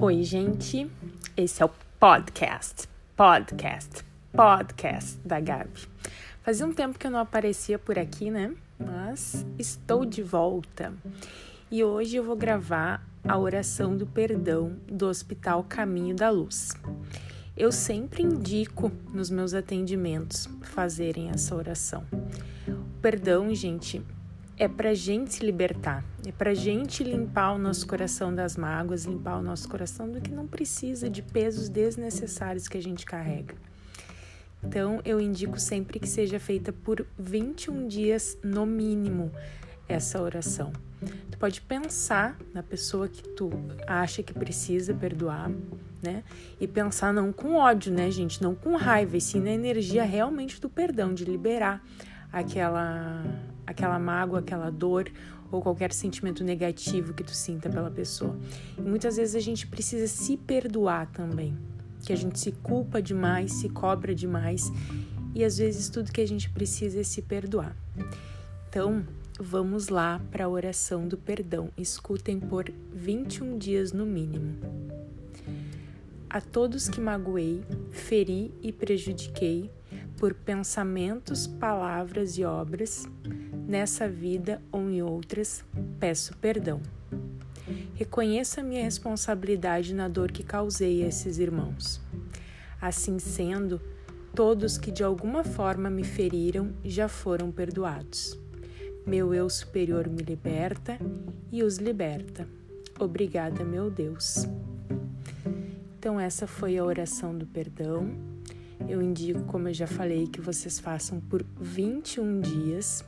Oi, gente. Esse é o podcast, podcast, podcast da Gabi. Fazia um tempo que eu não aparecia por aqui, né? Mas estou de volta. E hoje eu vou gravar a oração do perdão do Hospital Caminho da Luz. Eu sempre indico nos meus atendimentos fazerem essa oração. O perdão, gente, é para gente se libertar, é para gente limpar o nosso coração das mágoas, limpar o nosso coração do que não precisa de pesos desnecessários que a gente carrega. Então, eu indico sempre que seja feita por 21 dias no mínimo essa oração. Tu pode pensar na pessoa que tu acha que precisa perdoar, né? E pensar não com ódio, né, gente? Não com raiva, e sim na energia realmente do perdão, de liberar aquela aquela mágoa, aquela dor ou qualquer sentimento negativo que tu sinta pela pessoa. E muitas vezes a gente precisa se perdoar também, que a gente se culpa demais, se cobra demais e às vezes tudo que a gente precisa é se perdoar. Então, vamos lá para a oração do perdão. Escutem por 21 dias no mínimo. A todos que magoei, feri e prejudiquei por pensamentos, palavras e obras, nessa vida ou em outras, peço perdão. Reconheço a minha responsabilidade na dor que causei a esses irmãos. Assim sendo, todos que de alguma forma me feriram já foram perdoados. Meu eu superior me liberta e os liberta. Obrigada, meu Deus. Então, essa foi a oração do perdão. Eu indico, como eu já falei, que vocês façam por 21 dias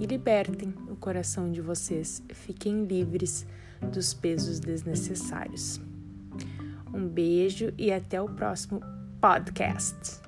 e libertem o coração de vocês. Fiquem livres dos pesos desnecessários. Um beijo e até o próximo podcast.